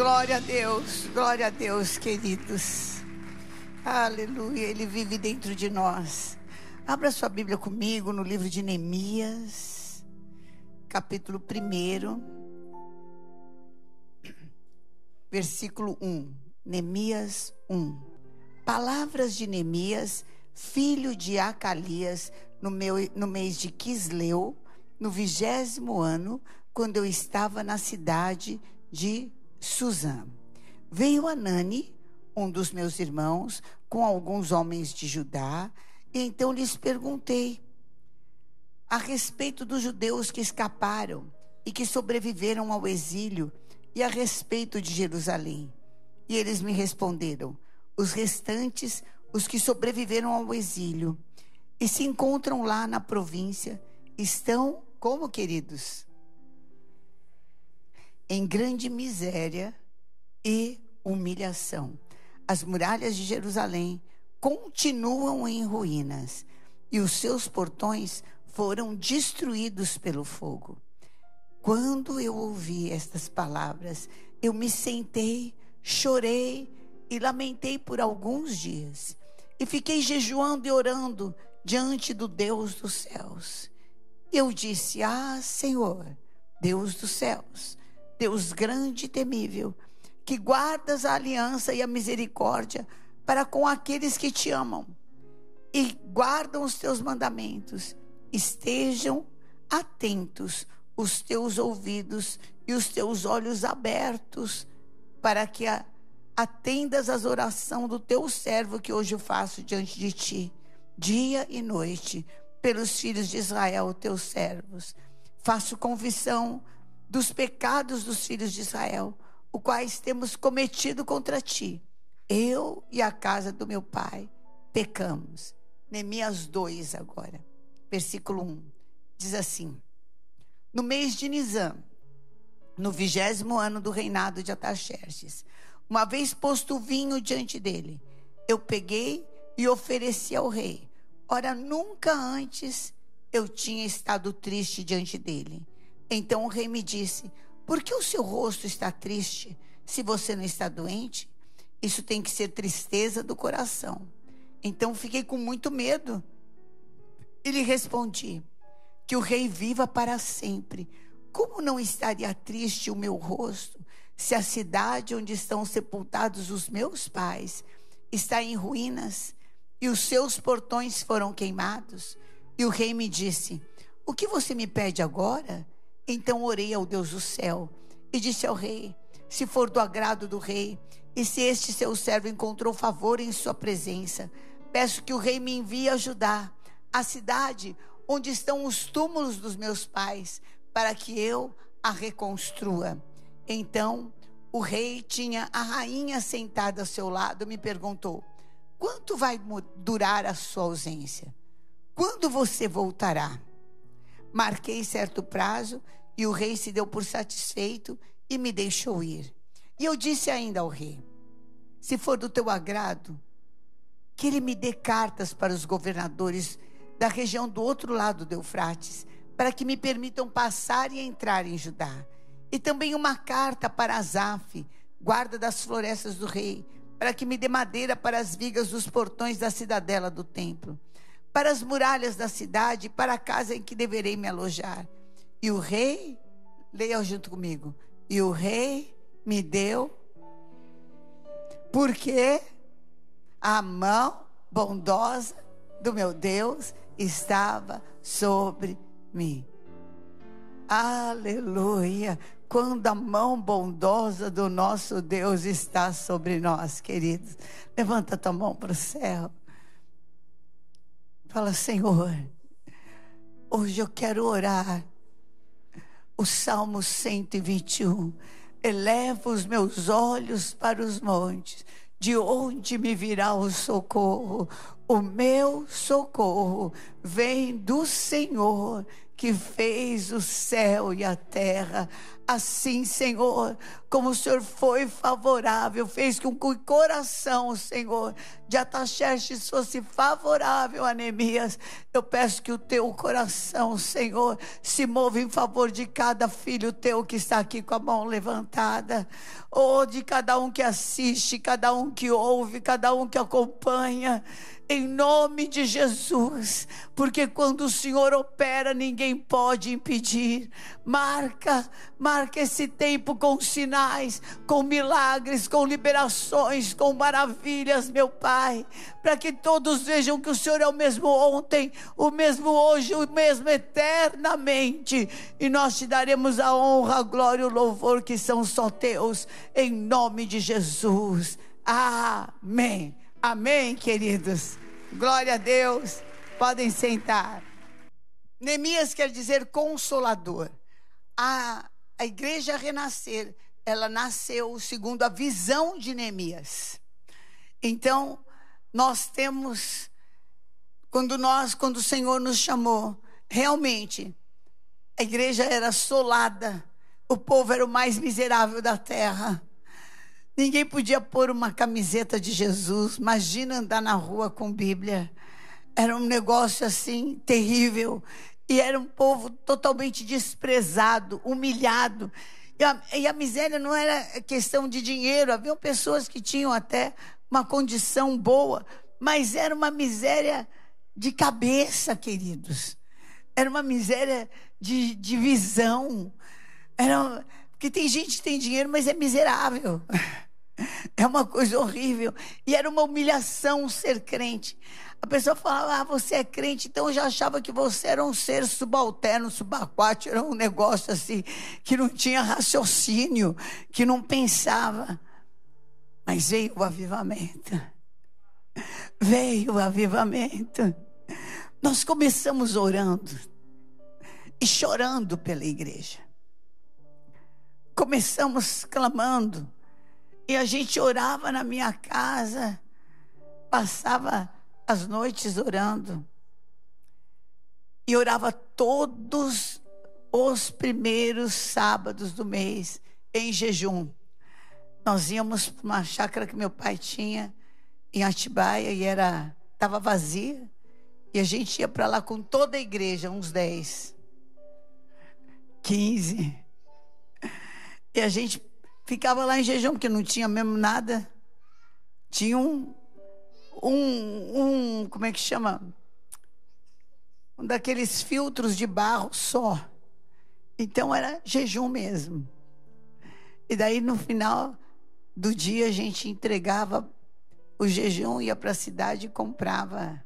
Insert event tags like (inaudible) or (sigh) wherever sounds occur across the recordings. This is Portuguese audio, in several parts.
Glória a Deus, glória a Deus, queridos. Aleluia, Ele vive dentro de nós. Abra sua Bíblia comigo no livro de Neemias, capítulo 1, versículo 1. Neemias 1. Palavras de Neemias, filho de Acalias, no, meu, no mês de Quisleu, no vigésimo ano, quando eu estava na cidade de Suzã. Veio Anani, um dos meus irmãos, com alguns homens de Judá, e então lhes perguntei a respeito dos judeus que escaparam e que sobreviveram ao exílio e a respeito de Jerusalém. E eles me responderam: os restantes, os que sobreviveram ao exílio e se encontram lá na província, estão como queridos? Em grande miséria e humilhação. As muralhas de Jerusalém continuam em ruínas e os seus portões foram destruídos pelo fogo. Quando eu ouvi estas palavras, eu me sentei, chorei e lamentei por alguns dias. E fiquei jejuando e orando diante do Deus dos céus. Eu disse: Ah, Senhor, Deus dos céus, Deus grande e temível, que guardas a aliança e a misericórdia para com aqueles que te amam e guardam os teus mandamentos. Estejam atentos os teus ouvidos e os teus olhos abertos para que atendas às orações do teu servo que hoje eu faço diante de ti, dia e noite, pelos filhos de Israel, teus servos. Faço confissão dos pecados dos filhos de Israel, os quais temos cometido contra ti. Eu e a casa do meu pai pecamos. Neemias 2 agora, versículo 1. Diz assim: No mês de Nizam, no vigésimo ano do reinado de Ataxerxes, uma vez posto o vinho diante dele, eu peguei e ofereci ao rei. Ora, nunca antes eu tinha estado triste diante dele. Então o rei me disse: Por que o seu rosto está triste se você não está doente? Isso tem que ser tristeza do coração. Então fiquei com muito medo. E lhe respondi: Que o rei viva para sempre. Como não estaria triste o meu rosto se a cidade onde estão sepultados os meus pais está em ruínas e os seus portões foram queimados? E o rei me disse: O que você me pede agora? Então orei ao Deus do céu e disse ao rei: Se for do agrado do rei, e se este seu servo encontrou favor em sua presença, peço que o rei me envie ajudar a cidade onde estão os túmulos dos meus pais, para que eu a reconstrua. Então o rei tinha a rainha sentada ao seu lado e me perguntou: Quanto vai durar a sua ausência? Quando você voltará? Marquei certo prazo e o rei se deu por satisfeito e me deixou ir. E eu disse ainda ao rei: Se for do teu agrado, que ele me dê cartas para os governadores da região do outro lado do Eufrates, para que me permitam passar e entrar em Judá. E também uma carta para Azaf, guarda das florestas do rei, para que me dê madeira para as vigas dos portões da cidadela do templo, para as muralhas da cidade, para a casa em que deverei me alojar e o rei, leia junto comigo. E o rei me deu, porque a mão bondosa do meu Deus estava sobre mim. Aleluia! Quando a mão bondosa do nosso Deus está sobre nós, queridos. Levanta tua mão para o céu. Fala, Senhor, hoje eu quero orar o Salmo 121. Eleva os meus olhos para os montes, de onde me virá o socorro? O meu socorro vem do Senhor que fez o céu e a terra. Assim, Senhor, como o Senhor foi favorável, fez com que o coração, Senhor, de Ataxerxes fosse favorável a Neemias. Eu peço que o teu coração, Senhor, se mova em favor de cada filho teu que está aqui com a mão levantada, ou de cada um que assiste, cada um que ouve, cada um que acompanha em nome de Jesus, porque quando o Senhor opera, ninguém pode impedir. Marca, marca esse tempo com sinais, com milagres, com liberações, com maravilhas, meu Pai, para que todos vejam que o Senhor é o mesmo ontem, o mesmo hoje, o mesmo eternamente, e nós te daremos a honra, a glória e o louvor que são só teus, em nome de Jesus. Amém. Amém, queridos. Glória a Deus. Podem sentar. Neemias quer dizer consolador. A, a igreja renascer, ela nasceu segundo a visão de Neemias. Então, nós temos, quando nós, quando o Senhor nos chamou, realmente, a igreja era assolada, o povo era o mais miserável da terra. Ninguém podia pôr uma camiseta de Jesus. Imagina andar na rua com Bíblia. Era um negócio assim terrível. E era um povo totalmente desprezado, humilhado. E a, e a miséria não era questão de dinheiro. Havia pessoas que tinham até uma condição boa, mas era uma miséria de cabeça, queridos. Era uma miséria de, de visão. Era, porque tem gente que tem dinheiro, mas é miserável. (laughs) É uma coisa horrível. E era uma humilhação ser crente. A pessoa falava, ah, você é crente, então eu já achava que você era um ser subalterno, subaquático, era um negócio assim, que não tinha raciocínio, que não pensava. Mas veio o avivamento. Veio o avivamento. Nós começamos orando e chorando pela igreja. Começamos clamando e a gente orava na minha casa, passava as noites orando. E orava todos os primeiros sábados do mês em jejum. Nós íamos para uma chácara que meu pai tinha em Atibaia e era estava vazia. E a gente ia para lá com toda a igreja, uns 10, 15. E a gente ficava lá em jejum, porque não tinha mesmo nada. Tinha um, um, um como é que chama? Um daqueles filtros de barro só. Então era jejum mesmo. E daí no final do dia a gente entregava o jejum, ia para a cidade e comprava.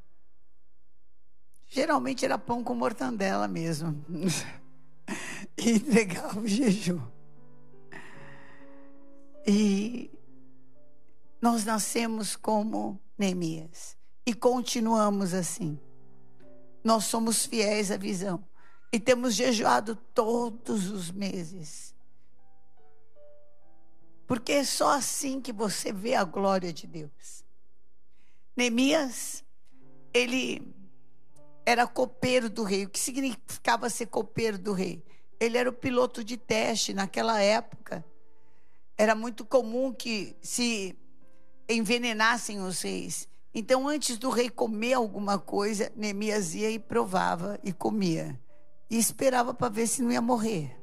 Geralmente era pão com mortandela mesmo. (laughs) e entregava o jejum. E nós nascemos como Neemias e continuamos assim. Nós somos fiéis à visão e temos jejuado todos os meses. Porque é só assim que você vê a glória de Deus. Neemias, ele era copeiro do rei. O que significava ser copeiro do rei? Ele era o piloto de teste naquela época era muito comum que se envenenassem os reis. Então, antes do rei comer alguma coisa, Neemias ia e provava e comia. E esperava para ver se não ia morrer.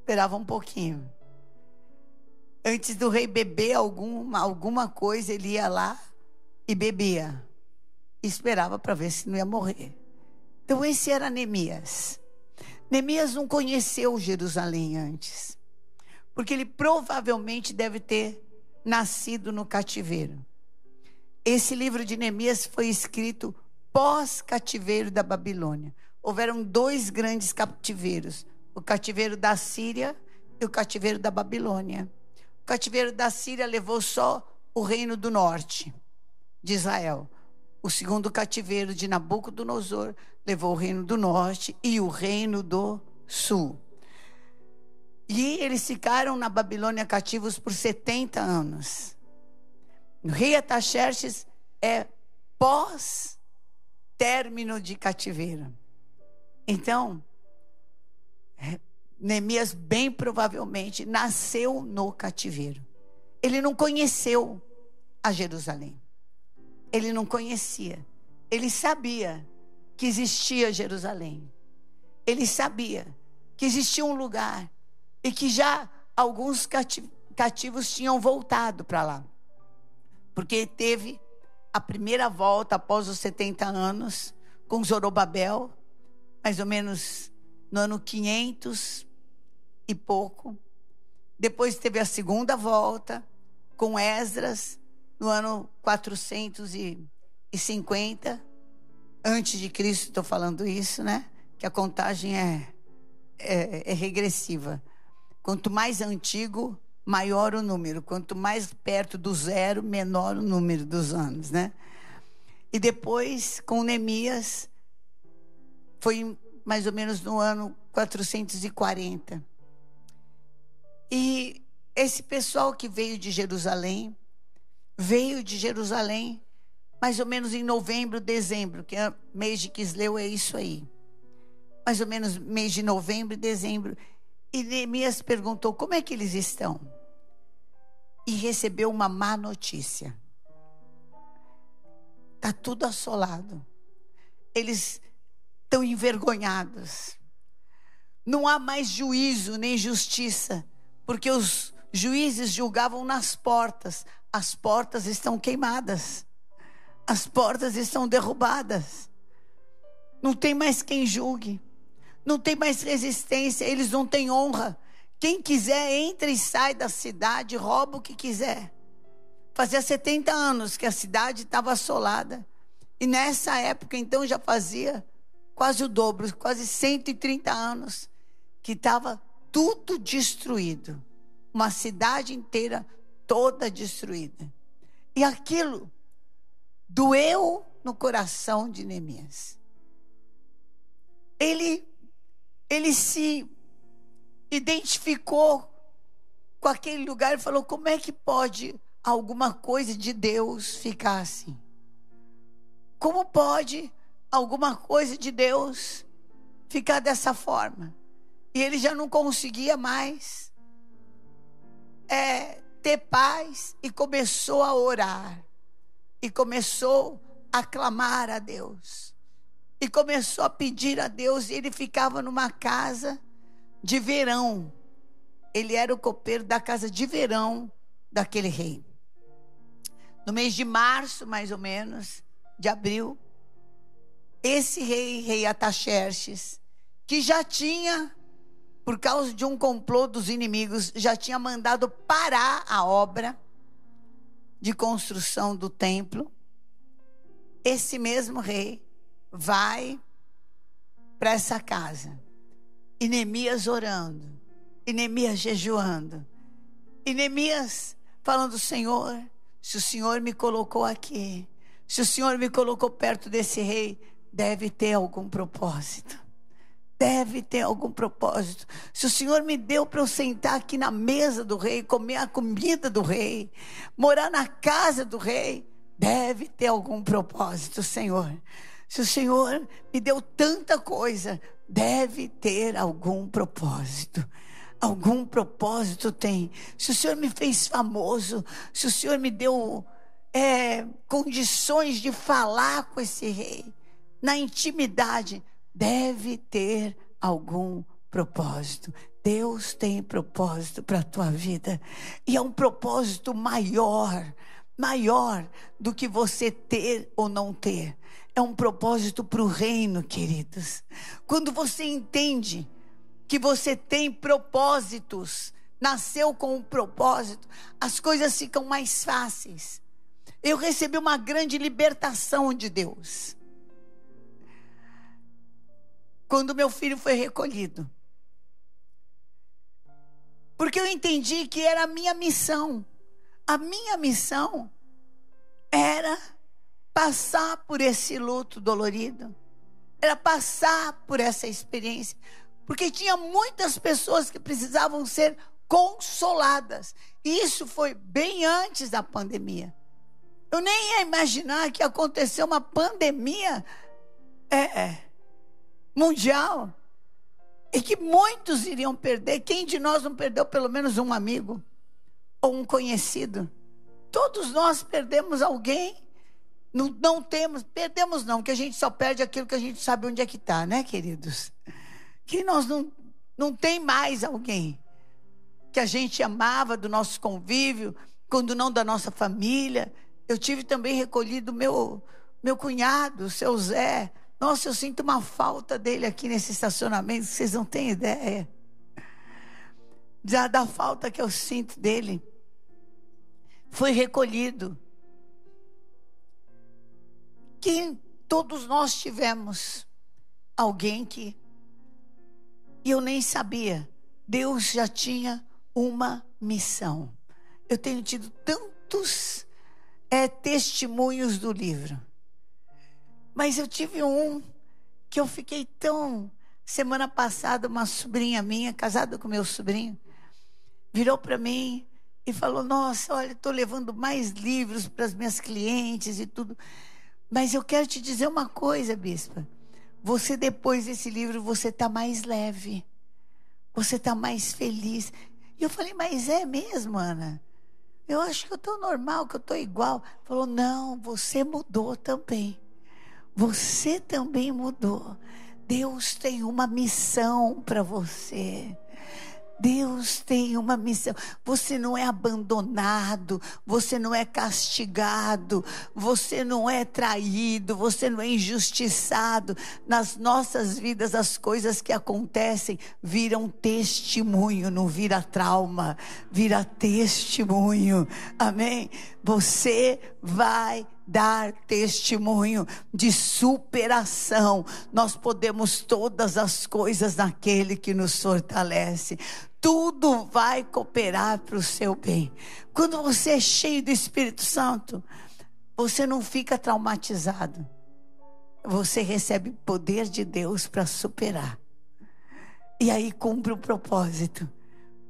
Esperava um pouquinho. Antes do rei beber alguma, alguma coisa, ele ia lá e bebia. E esperava para ver se não ia morrer. Então, esse era Neemias. Neemias não conheceu Jerusalém antes porque ele provavelmente deve ter nascido no cativeiro. Esse livro de Neemias foi escrito pós-cativeiro da Babilônia. Houveram dois grandes cativeiros: o cativeiro da Síria e o cativeiro da Babilônia. O cativeiro da Síria levou só o reino do norte de Israel. O segundo cativeiro de Nabucodonosor levou o reino do norte e o reino do sul. E eles ficaram na Babilônia cativos por 70 anos. O rei Ataxerxes é pós-término de cativeiro. Então, é Neemias, bem provavelmente, nasceu no cativeiro. Ele não conheceu a Jerusalém. Ele não conhecia. Ele sabia que existia Jerusalém. Ele sabia que existia um lugar e que já alguns cativos tinham voltado para lá. Porque teve a primeira volta após os 70 anos com Zorobabel, mais ou menos no ano 500 e pouco. Depois teve a segunda volta com Esdras no ano 450 antes de Cristo, estou falando isso, né? Que a contagem é, é, é regressiva. Quanto mais antigo, maior o número. Quanto mais perto do zero, menor o número dos anos, né? E depois, com Neemias, foi mais ou menos no ano 440. E esse pessoal que veio de Jerusalém, veio de Jerusalém mais ou menos em novembro, dezembro, que é mês de Quisleu é isso aí. Mais ou menos mês de novembro e dezembro. E Neemias perguntou: como é que eles estão? E recebeu uma má notícia. Está tudo assolado. Eles estão envergonhados. Não há mais juízo nem justiça porque os juízes julgavam nas portas. As portas estão queimadas. As portas estão derrubadas. Não tem mais quem julgue. Não tem mais resistência. Eles não têm honra. Quem quiser, entra e sai da cidade, rouba o que quiser. Fazia 70 anos que a cidade estava assolada. E nessa época, então, já fazia quase o dobro, quase 130 anos, que estava tudo destruído. Uma cidade inteira toda destruída. E aquilo doeu no coração de Neemias. Ele, ele se identificou com aquele lugar e falou: como é que pode alguma coisa de Deus ficar assim? Como pode alguma coisa de Deus ficar dessa forma? E ele já não conseguia mais é, ter paz e começou a orar. E começou a clamar a Deus. E começou a pedir a Deus. E ele ficava numa casa de verão. Ele era o copeiro da casa de verão daquele rei. No mês de março, mais ou menos, de abril, esse rei, rei Ataxerxes, que já tinha por causa de um complô dos inimigos, já tinha mandado parar a obra de construção do templo. Esse mesmo rei vai para essa casa. E Neemias orando, e Neemias jejuando, e Neemias falando: Senhor, se o Senhor me colocou aqui, se o Senhor me colocou perto desse rei, deve ter algum propósito deve ter algum propósito. Se o Senhor me deu para eu sentar aqui na mesa do rei, comer a comida do rei, morar na casa do rei, deve ter algum propósito, Senhor. Se o Senhor me deu tanta coisa, deve ter algum propósito. Algum propósito tem. Se o Senhor me fez famoso, se o Senhor me deu é, condições de falar com esse rei, na intimidade, deve ter algum propósito. Deus tem propósito para a tua vida. E é um propósito maior, maior do que você ter ou não ter. É um propósito para o reino, queridos. Quando você entende que você tem propósitos, nasceu com um propósito, as coisas ficam mais fáceis. Eu recebi uma grande libertação de Deus quando meu filho foi recolhido. Porque eu entendi que era a minha missão. A minha missão era passar por esse luto dolorido, era passar por essa experiência, porque tinha muitas pessoas que precisavam ser consoladas. E isso foi bem antes da pandemia. Eu nem ia imaginar que aconteceu uma pandemia. É, é mundial. e que muitos iriam perder. Quem de nós não perdeu pelo menos um amigo ou um conhecido? Todos nós perdemos alguém. Não, não temos, perdemos não, que a gente só perde aquilo que a gente sabe onde é que está, né, queridos? Que nós não, não tem mais alguém que a gente amava do nosso convívio, quando não da nossa família. Eu tive também recolhido meu meu cunhado, o seu Zé. Nossa, eu sinto uma falta dele aqui nesse estacionamento, vocês não têm ideia. Já da falta que eu sinto dele. Foi recolhido. Que todos nós tivemos alguém que e eu nem sabia. Deus já tinha uma missão. Eu tenho tido tantos é, testemunhos do livro. Mas eu tive um que eu fiquei tão. Semana passada, uma sobrinha minha, casada com meu sobrinho, virou para mim e falou: Nossa, olha, estou levando mais livros para as minhas clientes e tudo. Mas eu quero te dizer uma coisa, bispa. Você, depois desse livro, você está mais leve. Você está mais feliz. E eu falei: Mas é mesmo, Ana? Eu acho que eu estou normal, que eu estou igual. Falou: Não, você mudou também. Você também mudou. Deus tem uma missão para você. Deus tem uma missão. Você não é abandonado, você não é castigado, você não é traído, você não é injustiçado. Nas nossas vidas, as coisas que acontecem viram testemunho, não vira trauma, vira testemunho. Amém? Você vai dar testemunho de superação. Nós podemos todas as coisas naquele que nos fortalece. Tudo vai cooperar para o seu bem. Quando você é cheio do Espírito Santo, você não fica traumatizado. Você recebe poder de Deus para superar. E aí cumpre o propósito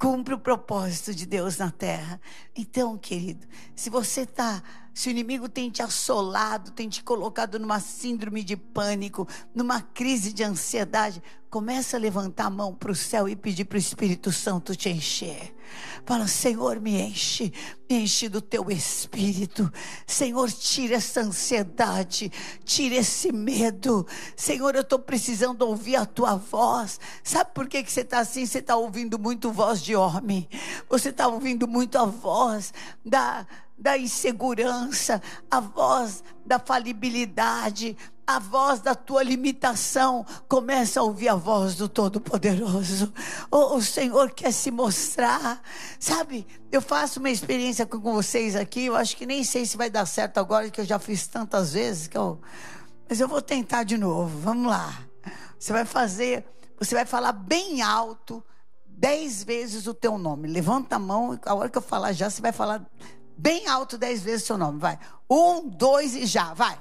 cumpre o propósito de Deus na terra. Então, querido, se você está se o inimigo tem te assolado, tem te colocado numa síndrome de pânico, numa crise de ansiedade, começa a levantar a mão para o céu e pedir para o Espírito Santo te encher. Fala, Senhor, me enche, me enche do teu espírito. Senhor, tira essa ansiedade, tira esse medo. Senhor, eu estou precisando ouvir a tua voz. Sabe por que, que você está assim? Você está ouvindo muito voz de homem, você está ouvindo muito a voz da da insegurança, a voz da falibilidade, a voz da tua limitação. Começa a ouvir a voz do Todo-Poderoso. Oh, o Senhor quer se mostrar. Sabe, eu faço uma experiência com vocês aqui. Eu acho que nem sei se vai dar certo agora, que eu já fiz tantas vezes que eu. Mas eu vou tentar de novo. Vamos lá. Você vai fazer, você vai falar bem alto dez vezes o teu nome. Levanta a mão, a hora que eu falar já, você vai falar bem alto dez vezes seu nome. Vai. Um, dois e já. Vai.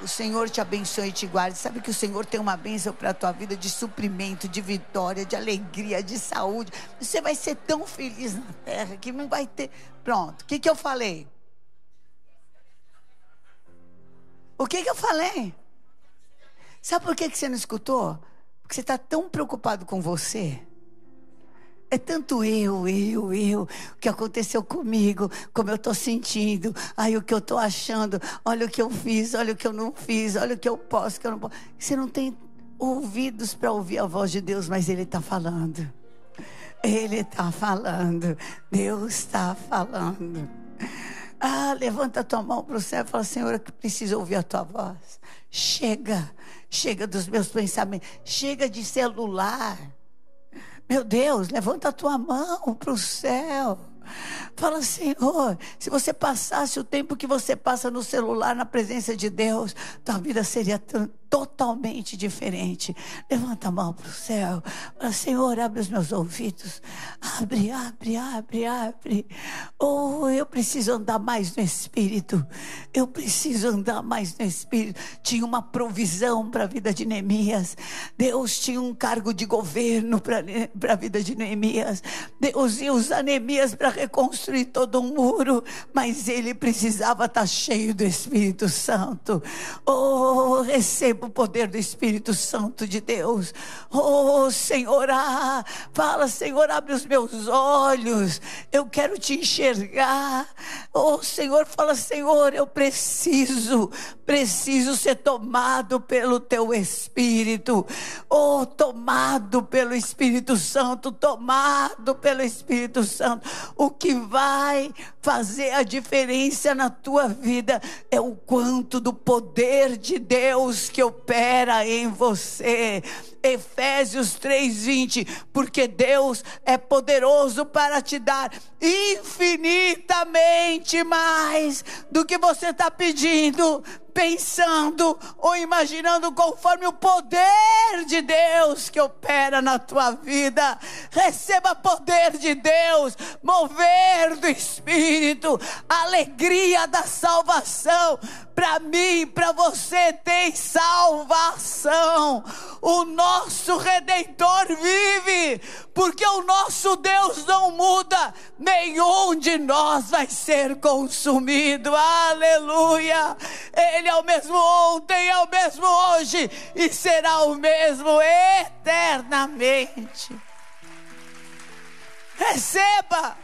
O Senhor te abençoe e te guarde. Sabe que o Senhor tem uma bênção para a tua vida de suprimento, de vitória, de alegria, de saúde. Você vai ser tão feliz na terra que não vai ter. Pronto. O que, que eu falei? O que, que eu falei? Sabe por que, que você não escutou? Porque você está tão preocupado com você é tanto eu, eu, eu, o que aconteceu comigo, como eu estou sentindo, ai, o que eu estou achando, olha o que eu fiz, olha o que eu não fiz, olha o que eu posso, o que eu não posso. Você não tem ouvidos para ouvir a voz de Deus, mas Ele está falando. Ele está falando. Deus está falando. Ah, levanta a tua mão para o céu e fala, Senhor, eu preciso ouvir a tua voz. Chega, chega dos meus pensamentos, chega de celular. Meu Deus, levanta a tua mão para o céu. Fala, Senhor, se você passasse o tempo que você passa no celular na presença de Deus, tua vida seria totalmente diferente. Levanta a mão para o céu. Fala, Senhor, abre os meus ouvidos. Abre, abre, abre, abre. Oh, eu preciso andar mais no Espírito. Eu preciso andar mais no Espírito. Tinha uma provisão para a vida de Neemias. Deus tinha um cargo de governo para a vida de Neemias. Deus ia usar Neemias para reconstruir todo um muro. Mas ele precisava estar tá cheio do Espírito Santo. Oh, receba o poder do Espírito Santo de Deus. Oh, Senhor, ah, fala, Senhor, abre os meus olhos. Eu quero te enxergar. Oh, Senhor, fala, Senhor, eu preciso, preciso ser tomado pelo teu Espírito. Oh, tomado pelo Espírito Santo, tomado pelo Espírito Santo. O que vai fazer a diferença na tua vida é o quanto do poder de Deus que opera em você. Efésios 3:20, porque Deus é poderoso para te dar infinitamente mais do que você está pedindo, pensando ou imaginando conforme o poder de Deus que opera na tua vida. Receba poder de Deus, mover do Espírito, alegria da salvação. Para mim, para você tem salvação. O nosso redentor vive, porque o nosso Deus não muda. Nenhum de nós vai ser consumido. Aleluia. Ele é o mesmo ontem, é o mesmo hoje e será o mesmo eternamente. Receba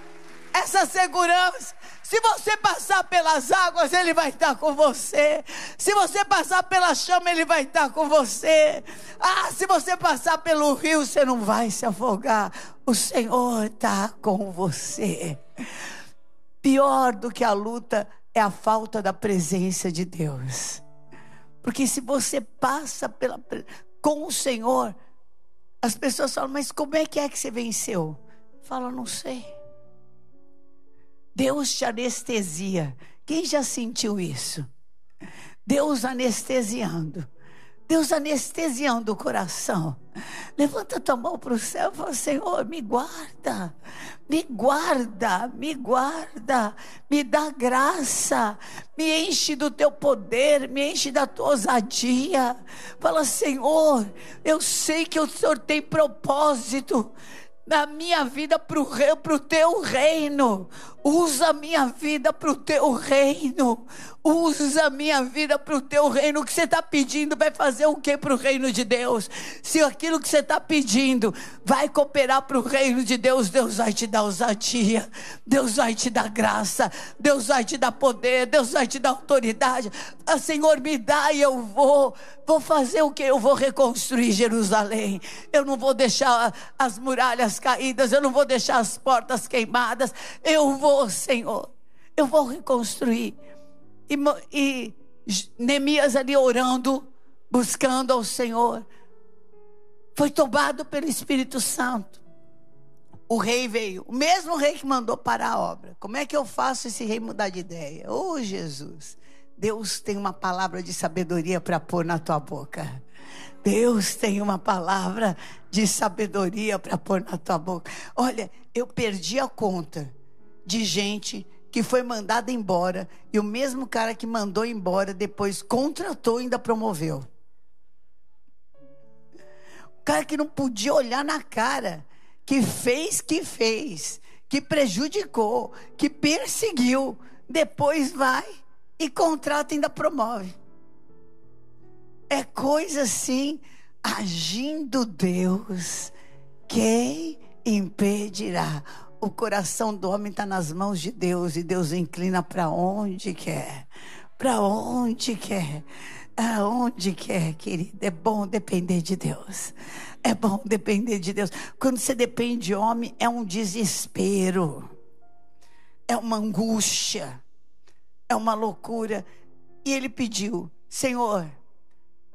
essa segurança. Se você passar pelas águas, Ele vai estar com você. Se você passar pela chama, Ele vai estar com você. Ah, se você passar pelo rio, você não vai se afogar. O Senhor está com você. Pior do que a luta é a falta da presença de Deus. Porque se você passa pela, com o Senhor, as pessoas falam, mas como é que é que você venceu? Fala, não sei. Deus te anestesia. Quem já sentiu isso? Deus anestesiando. Deus anestesiando o coração. Levanta tua mão para o céu e fala: Senhor, me guarda, me guarda, me guarda, me dá graça, me enche do teu poder, me enche da tua ousadia. Fala, Senhor, eu sei que o Senhor tem propósito na minha vida para o teu reino. Usa a minha vida para o teu reino. Usa a minha vida para o teu reino. O que você está pedindo vai fazer o que para o reino de Deus? Se aquilo que você está pedindo vai cooperar para o reino de Deus, Deus vai te dar ousadia, Deus vai te dar graça, Deus vai te dar poder, Deus vai te dar autoridade. Ah, Senhor, me dá e eu vou. Vou fazer o que? Eu vou reconstruir Jerusalém. Eu não vou deixar as muralhas caídas, eu não vou deixar as portas queimadas. Eu vou, Senhor. Eu vou reconstruir e, e Neemias ali orando, buscando ao Senhor, foi tomado pelo Espírito Santo. O rei veio, o mesmo rei que mandou parar a obra. Como é que eu faço esse rei mudar de ideia? Oh, Jesus, Deus tem uma palavra de sabedoria para pôr na tua boca. Deus tem uma palavra de sabedoria para pôr na tua boca. Olha, eu perdi a conta de gente que foi mandado embora e o mesmo cara que mandou embora depois contratou e ainda promoveu. O cara que não podia olhar na cara, que fez, que fez, que prejudicou, que perseguiu, depois vai e contrata ainda promove. É coisa assim, agindo Deus, quem impedirá? o coração do homem está nas mãos de Deus e Deus inclina para onde quer. Para onde quer. Aonde quer, querido. É bom depender de Deus. É bom depender de Deus. Quando você depende de homem, é um desespero. É uma angústia. É uma loucura. E ele pediu, Senhor.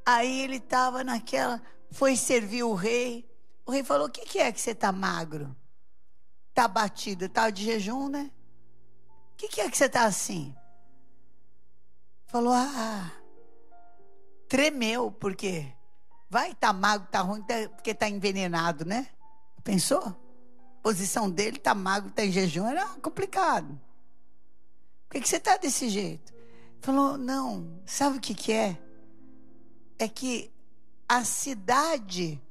Aí ele estava naquela, foi servir o rei. O rei falou: O que, que é que você está magro? Está batido, está de jejum, né? O que, que, é que você está assim? Falou, ah, tremeu, porque vai tá magro, está ruim, tá, porque está envenenado, né? Pensou? A posição dele está magro, está em jejum, era complicado. Por que, você está desse jeito? Falou, não, sabe o que, que é? É que a cidade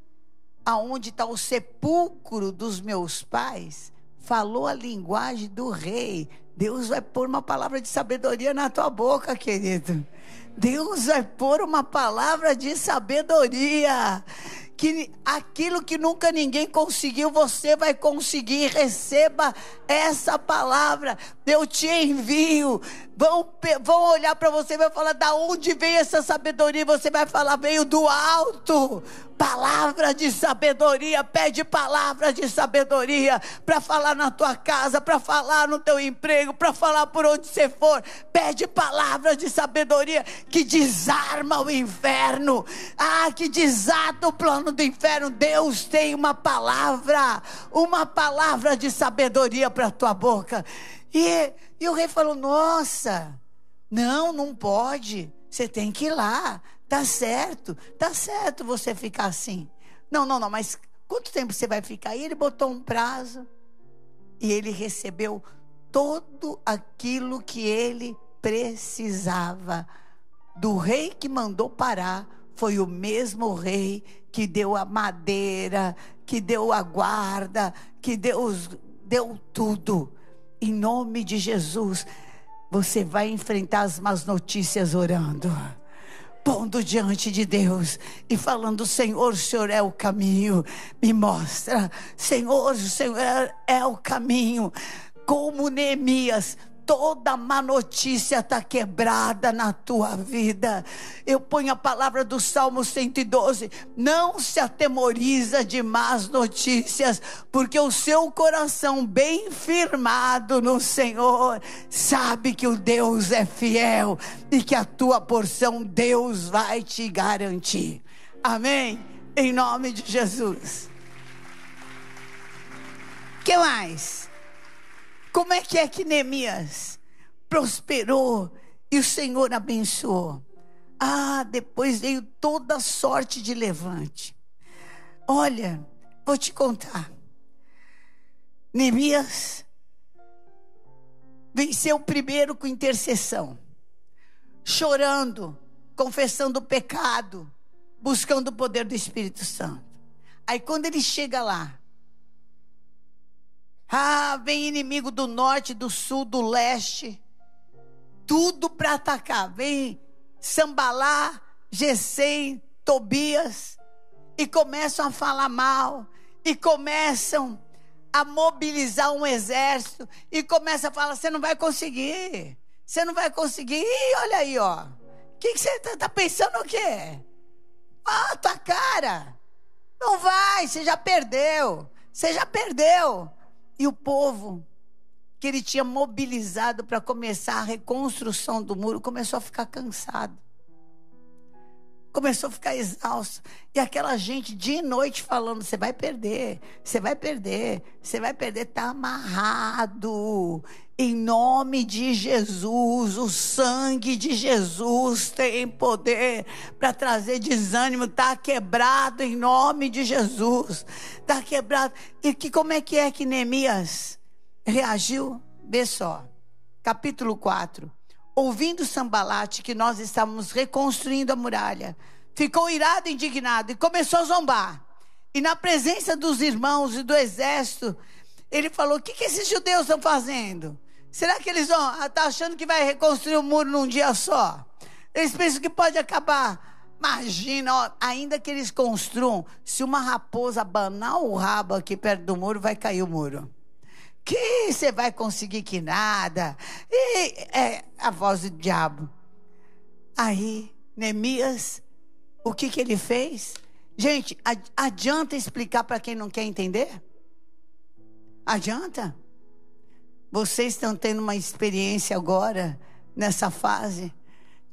aonde está o sepulcro dos meus pais, falou a linguagem do rei. Deus vai pôr uma palavra de sabedoria na tua boca, querido. Deus vai pôr uma palavra de sabedoria que aquilo que nunca ninguém conseguiu, você vai conseguir. Receba essa palavra. Eu te envio. Vão, vão olhar para você e vai falar: da onde veio essa sabedoria? Você vai falar: veio do alto. Palavra de sabedoria, pede palavra de sabedoria para falar na tua casa, para falar no teu emprego, para falar por onde você for. Pede palavra de sabedoria que desarma o inferno, ah, que desata o plano do inferno. Deus tem uma palavra, uma palavra de sabedoria para tua boca. E, e o rei falou: Nossa, não, não pode. Você tem que ir lá. Tá certo, tá certo você ficar assim. Não, não, não, mas quanto tempo você vai ficar? E ele botou um prazo. E ele recebeu todo aquilo que ele precisava. Do rei que mandou parar, foi o mesmo rei que deu a madeira, que deu a guarda, que deu, deu tudo. Em nome de Jesus, você vai enfrentar as más notícias orando pondo diante de Deus e falando: Senhor, o Senhor é o caminho, me mostra, Senhor, o Senhor é o caminho. Como Neemias toda má notícia está quebrada na tua vida. Eu ponho a palavra do Salmo 112. Não se atemoriza de más notícias, porque o seu coração bem firmado no Senhor sabe que o Deus é fiel e que a tua porção Deus vai te garantir. Amém? Em nome de Jesus. que mais? Como é que é que Neemias prosperou e o Senhor abençoou? Ah, depois veio toda sorte de levante. Olha, vou te contar. Neemias venceu primeiro com intercessão, chorando, confessando o pecado, buscando o poder do Espírito Santo. Aí quando ele chega lá, ah, vem inimigo do norte, do sul, do leste. Tudo para atacar. Vem Sambalá, Gesem, Tobias. E começam a falar mal. E começam a mobilizar um exército. E começam a falar: você não vai conseguir. Você não vai conseguir. E olha aí, ó. O que, você está tá pensando o quê? Ah, tua cara. Não vai, você já perdeu. Você já perdeu. E o povo que ele tinha mobilizado para começar a reconstrução do muro começou a ficar cansado. Começou a ficar exausto. E aquela gente dia e noite falando: você vai perder, você vai perder, você vai perder. Está amarrado. Em nome de Jesus, o sangue de Jesus tem poder para trazer desânimo. Está quebrado em nome de Jesus. Está quebrado. E que, como é que é que Neemias reagiu? Vê só. Capítulo 4. Ouvindo Sambalate que nós estávamos reconstruindo a muralha, ficou irado e indignado e começou a zombar. E na presença dos irmãos e do exército, ele falou: O que, que esses judeus estão fazendo? Será que eles vão estar tá achando que vai reconstruir o muro num dia só? Eles pensam que pode acabar. Imagina, ó, ainda que eles construam, se uma raposa abanar o rabo aqui perto do muro, vai cair o muro. Que você vai conseguir que nada. E é a voz do diabo. Aí, Neemias, o que, que ele fez? Gente, adianta explicar para quem não quer entender? Adianta? Vocês estão tendo uma experiência agora, nessa fase.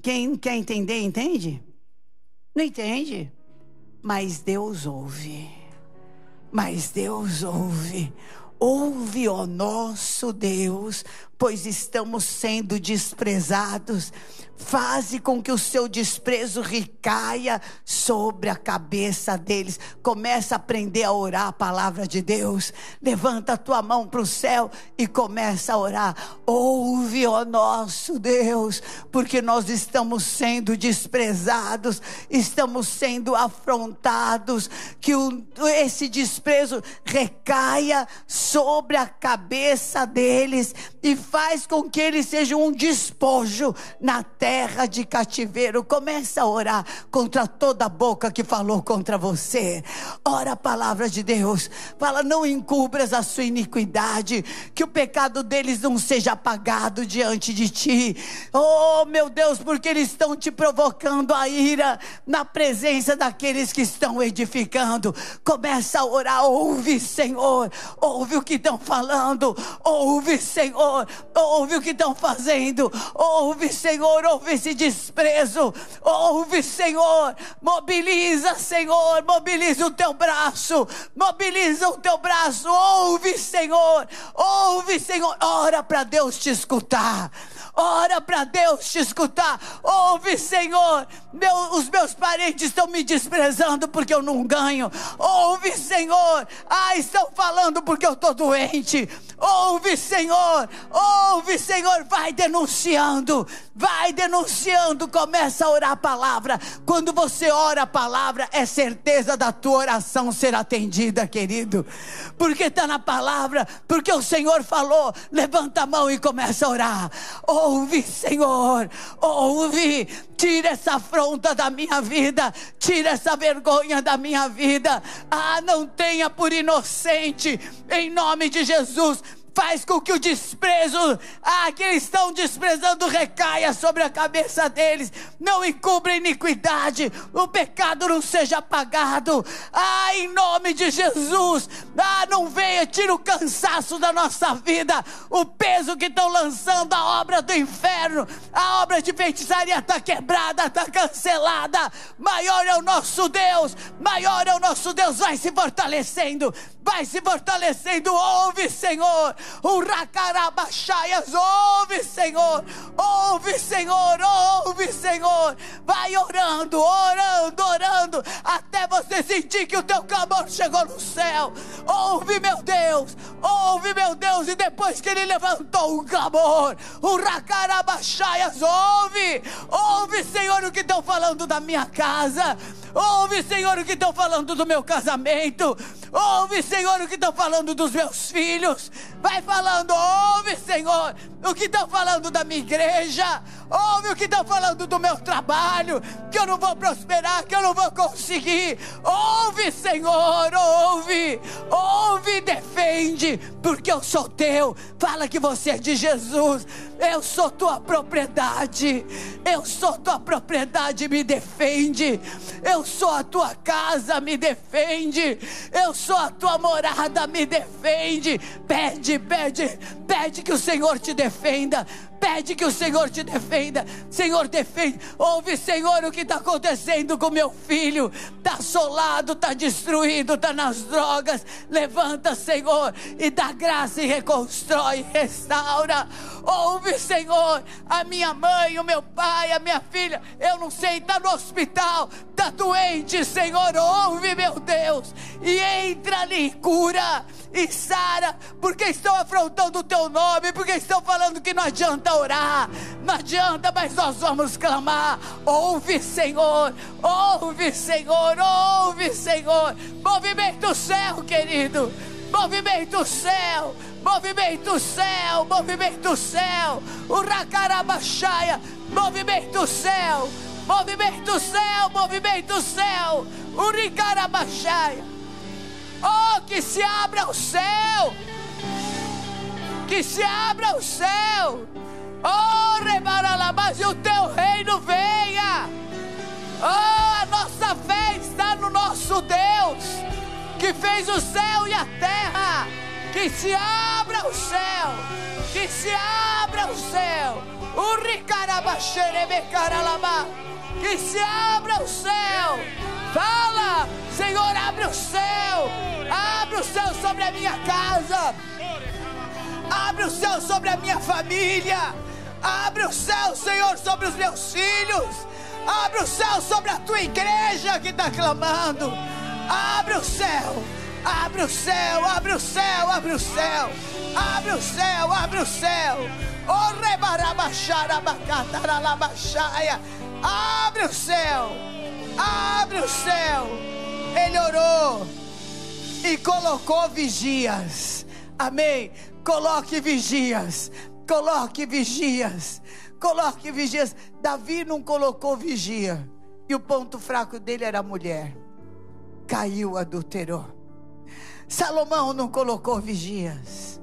Quem quer entender, entende? Não entende? Mas Deus ouve. Mas Deus ouve. Ouve, ó nosso Deus, pois estamos sendo desprezados. Faze com que o seu desprezo recaia sobre a cabeça deles. Começa a aprender a orar a palavra de Deus. Levanta a tua mão para o céu e começa a orar. Ouve, ó nosso Deus, porque nós estamos sendo desprezados, estamos sendo afrontados. Que esse desprezo recaia sobre sobre a cabeça deles e faz com que eles sejam um despojo na terra de cativeiro. Começa a orar contra toda boca que falou contra você. Ora a palavra de Deus. Fala, não encubras a sua iniquidade, que o pecado deles não seja apagado diante de ti. Oh, meu Deus, porque eles estão te provocando a ira na presença daqueles que estão edificando. Começa a orar, ouve, Senhor, ouve o que estão falando, ouve, Senhor, ouve o que estão fazendo, ouve, Senhor, ouve esse desprezo, ouve, Senhor, mobiliza, Senhor, mobiliza o teu braço, mobiliza o teu braço, ouve, Senhor, ouve, Senhor, ora para Deus te escutar. Ora para Deus te escutar. Ouve, Senhor. Meu, os meus parentes estão me desprezando porque eu não ganho. Ouve, Senhor. Ah, estão falando porque eu estou doente. Ouve, Senhor. Ouve, Senhor. Vai denunciando. Vai denunciando. Começa a orar a palavra. Quando você ora a palavra, é certeza da tua oração ser atendida, querido. Porque está na palavra. Porque o Senhor falou. Levanta a mão e começa a orar. Ouve, Senhor. Ouve. Tira essa afronta da minha vida. Tira essa vergonha da minha vida. Ah, não tenha por inocente. Em nome de Jesus faz com que o desprezo, ah, que eles estão desprezando, recaia sobre a cabeça deles. Não encubra iniquidade, o pecado não seja apagado. Ah, em nome de Jesus, ah, não venha, tira o cansaço da nossa vida, o peso que estão lançando, a obra do inferno, a obra de feitiçaria está quebrada, está cancelada. Maior é o nosso Deus, maior é o nosso Deus, vai se fortalecendo, vai se fortalecendo. Ouve, Senhor. O racarabachaias, ouve, Senhor. Ouve, Senhor. Ouve, Senhor. Vai orando, orando, orando, até você sentir que o teu clamor chegou no céu. Ouve, meu Deus. Ouve, meu Deus. E depois que ele levantou um clamor, o racarabachaias, ouve. Ouve, Senhor, o que estão falando da minha casa. Ouve, Senhor, o que estão falando do meu casamento. Ouve, Senhor, o que estão falando dos meus filhos. Vai falando, ouve, Senhor, o que estão falando da minha igreja. Ouve o que estão falando do meu trabalho, que eu não vou prosperar, que eu não vou conseguir. Ouve, Senhor, ouve, ouve, defende, porque eu sou teu. Fala que você é de Jesus. Eu sou tua propriedade. Eu sou tua propriedade, me defende. Eu sou a tua casa, me defende. Eu sou a tua morada, me defende. Pede, pede, pede que o Senhor te defenda. Pede que o Senhor te defenda. Senhor, defende. Ouve, Senhor, o que está acontecendo com meu filho. Está assolado, está destruído, está nas drogas. Levanta, Senhor, e dá graça e reconstrói, restaura. Ouve, Senhor, a minha mãe, o meu pai, a minha filha. Eu não sei, está no hospital, está doente, Senhor. Ouve, meu Deus, e entra ali, cura e Sara, porque estão afrontando o teu nome, porque estão falando que não adianta orar, não adianta, mas nós vamos clamar. Ouve, Senhor, ouve, Senhor, ouve, Senhor. Movimento o céu, querido. Movimento o céu, movimento céu, movimento céu. O Racarabachaia, movimento céu, movimento céu, movimento céu. O Ricarabachaia. Oh, que se abra o céu! Que se abra o céu! Oh, rebaralabás, e o teu reino venha! Oh, a nossa fé está no nosso Deus, que fez o céu e a terra. Que se abra o céu! Que se abra o céu! O ricarabaxerebecaralabá! Que se abra o céu! Fala! Senhor, abre o céu! Abre o céu sobre a minha casa! Abre o céu sobre a minha família! Abre o céu, Senhor, sobre os meus filhos! Abre o céu sobre a tua igreja que está clamando! Abre o céu! Abre o céu, abre o céu, abre o céu! Abre o céu, abre o céu! Oh, rebarabaxarabacataralabaxaia! Abre o céu! Abre o céu! Ele orou e colocou vigias. Amém. Coloque vigias. Coloque vigias. Coloque vigias. Davi não colocou vigia. E o ponto fraco dele era a mulher. Caiu, adulterou. Salomão não colocou vigias.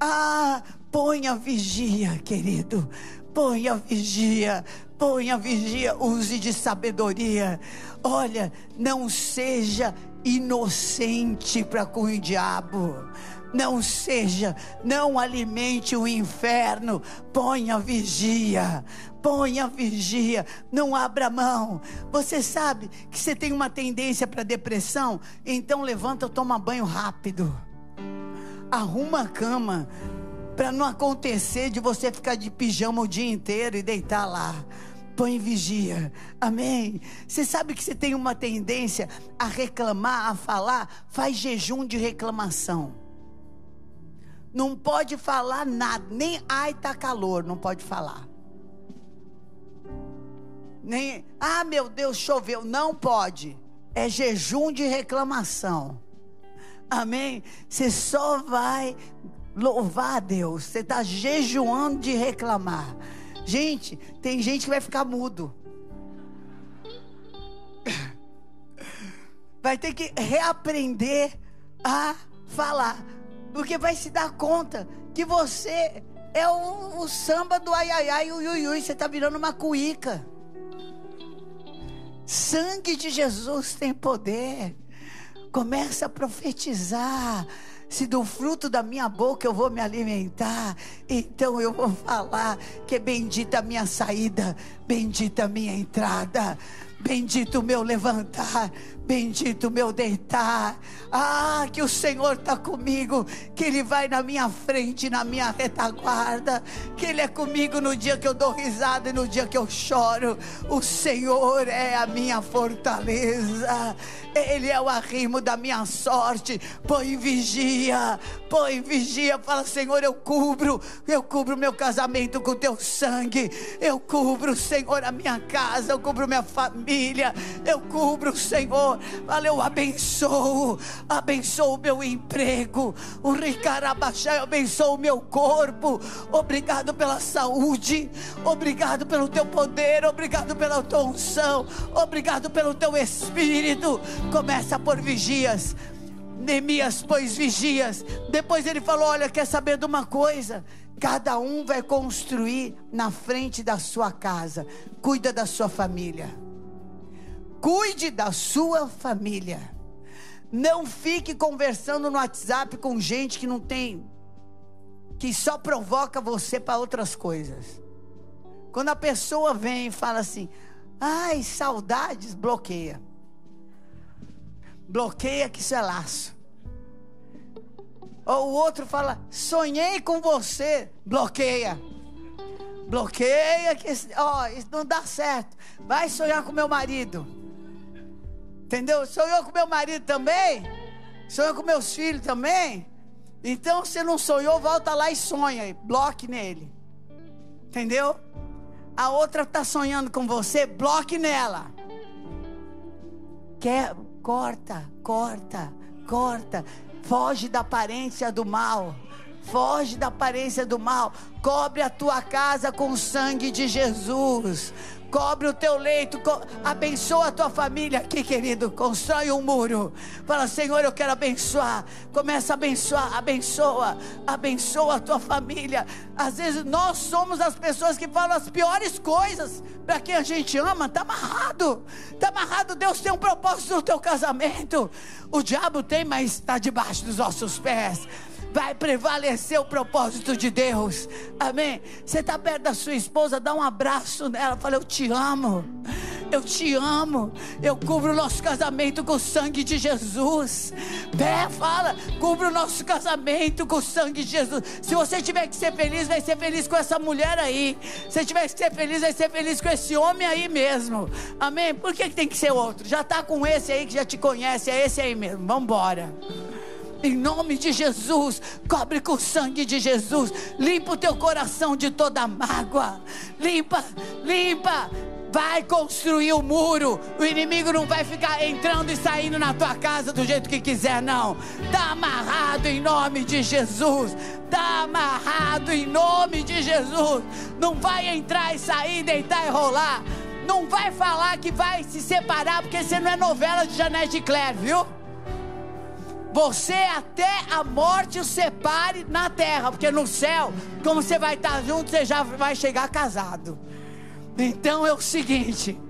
Ah, ponha vigia, querido. Ponha vigia, ponha vigia, use de sabedoria. Olha, não seja inocente para com o diabo. Não seja, não alimente o inferno. Ponha vigia, ponha vigia, não abra mão. Você sabe que você tem uma tendência para depressão? Então levanta, toma banho rápido. Arruma a cama para não acontecer de você ficar de pijama o dia inteiro e deitar lá põe vigia. Amém. Você sabe que você tem uma tendência a reclamar, a falar, faz jejum de reclamação. Não pode falar nada, nem ai tá calor, não pode falar. Nem, ah, meu Deus, choveu, não pode. É jejum de reclamação. Amém. Você só vai louvar a Deus. Você está jejuando de reclamar. Gente, tem gente que vai ficar mudo. (coughs) Vai ter que reaprender a falar. Porque vai se dar conta que você é o, o samba do ai ai ai, ui ui ui. Você está virando uma cuíca. Sangue de Jesus tem poder. Começa a profetizar. Se do fruto da minha boca eu vou me alimentar, então eu vou falar que é bendita a minha saída, bendita a minha entrada, bendito o meu levantar, Bendito meu deitar. Ah, que o Senhor está comigo. Que Ele vai na minha frente, na minha retaguarda. Que Ele é comigo no dia que eu dou risada e no dia que eu choro. O Senhor é a minha fortaleza. Ele é o arrimo da minha sorte. Põe vigia, põe vigia. Fala, Senhor, eu cubro, eu cubro meu casamento com teu sangue. Eu cubro, Senhor, a minha casa, eu cubro minha família. Eu cubro, Senhor Fala, eu abençoo, abençoo o meu emprego. O Ricarabaxá, eu abençoo o meu corpo. Obrigado pela saúde, obrigado pelo teu poder, obrigado pela tua unção, obrigado pelo teu espírito. Começa por vigias. Neemias pôs vigias. Depois ele falou: Olha, quer saber de uma coisa? Cada um vai construir na frente da sua casa. Cuida da sua família. Cuide da sua família. Não fique conversando no WhatsApp com gente que não tem, que só provoca você para outras coisas. Quando a pessoa vem e fala assim, ai, saudades, bloqueia. Bloqueia que isso é laço. Ou o outro fala, sonhei com você, bloqueia. Bloqueia que ó, isso não dá certo. Vai sonhar com meu marido. Entendeu? Sonhou com meu marido também? Sonhou com meus filhos também? Então, se não sonhou, volta lá e sonha. Bloque nele. Entendeu? A outra está sonhando com você, bloque nela. Quer, corta, corta, corta. Foge da aparência do mal. Foge da aparência do mal. Cobre a tua casa com o sangue de Jesus cobre o teu leito, abençoa a tua família aqui, querido. Constrói um muro. Fala, Senhor, eu quero abençoar. Começa a abençoar, abençoa, abençoa a tua família. Às vezes nós somos as pessoas que falam as piores coisas para quem a gente ama. Está amarrado, está amarrado. Deus tem um propósito no teu casamento. O diabo tem, mas está debaixo dos nossos pés vai prevalecer o propósito de Deus. Amém? Você está perto da sua esposa, dá um abraço nela, fala: Eu te amo. Eu te amo. Eu cubro o nosso casamento com o sangue de Jesus. Pé, fala, cubro o nosso casamento com o sangue de Jesus. Se você tiver que ser feliz, vai ser feliz com essa mulher aí. Se tiver que ser feliz, vai ser feliz com esse homem aí mesmo. Amém? Por que, tem que ser outro? Já está com esse aí que já te conhece, é esse aí mesmo. Vamos embora. Em nome de Jesus, cobre com o sangue de Jesus. Limpa o teu coração de toda mágoa. Limpa, limpa. Vai construir o muro. O inimigo não vai ficar entrando e saindo na tua casa do jeito que quiser, não. Tá amarrado em nome de Jesus. Tá amarrado em nome de Jesus. Não vai entrar e sair, deitar e rolar. Não vai falar que vai se separar, porque você não é novela de Janete Claire, viu? Você até a morte o separe na terra, porque no céu, como você vai estar junto, você já vai chegar casado. Então é o seguinte: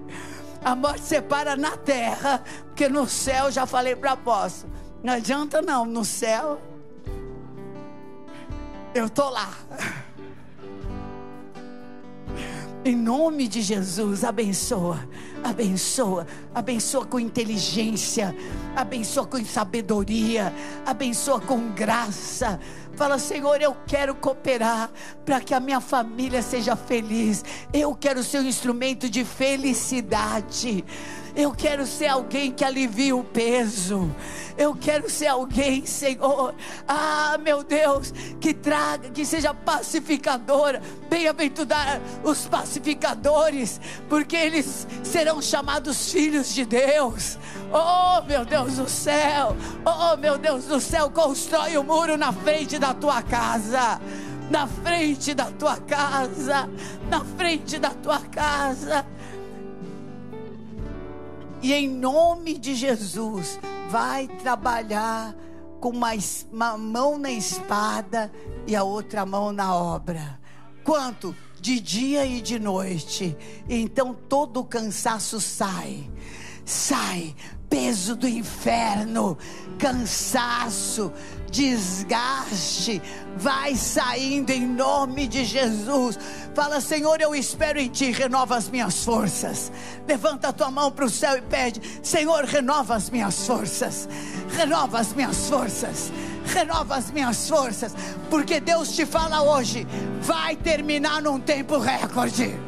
a morte separa na terra, porque no céu, já falei para apóstolo, não adianta não, no céu, eu tô lá. Em nome de Jesus, abençoa, abençoa, abençoa com inteligência, abençoa com sabedoria, abençoa com graça. Fala, Senhor, eu quero cooperar para que a minha família seja feliz. Eu quero ser um instrumento de felicidade. Eu quero ser alguém que alivie o peso. Eu quero ser alguém, Senhor. Ah, meu Deus, que traga, que seja pacificadora. Bem-aventurar os pacificadores, porque eles serão chamados filhos de Deus. Oh, meu Deus do céu. Oh, meu Deus do céu, constrói o um muro na frente da tua casa na frente da tua casa, na frente da tua casa. E em nome de Jesus, vai trabalhar com uma, uma mão na espada e a outra mão na obra. Quanto? De dia e de noite. Então todo o cansaço sai. Sai peso do inferno, cansaço, desgaste, vai saindo em nome de Jesus. Fala, Senhor, eu espero em Ti, renova as minhas forças. Levanta a tua mão para o céu e pede: Senhor, renova as minhas forças, renova as minhas forças, renova as minhas forças, porque Deus te fala hoje, vai terminar num tempo recorde.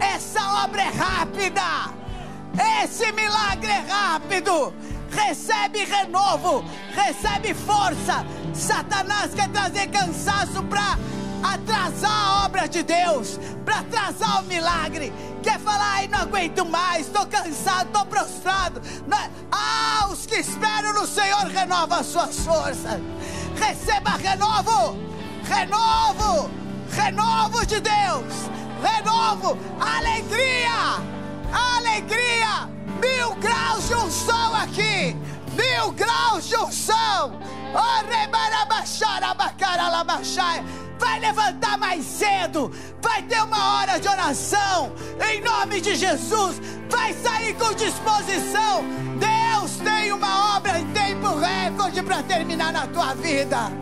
Essa obra é rápida. Esse milagre é rápido. Recebe renovo, recebe força. Satanás quer trazer cansaço para atrasar a obra de Deus, para atrasar o milagre. Quer falar, ai, não aguento mais, estou cansado, estou prostrado. É? Ah, os que esperam no Senhor renova as suas forças. Receba renovo, renovo, renovo de Deus, renovo, alegria alegria, mil graus de unção aqui, mil graus de unção. Vai levantar mais cedo, vai ter uma hora de oração, em nome de Jesus, vai sair com disposição. Deus tem uma obra em tempo recorde para terminar na tua vida.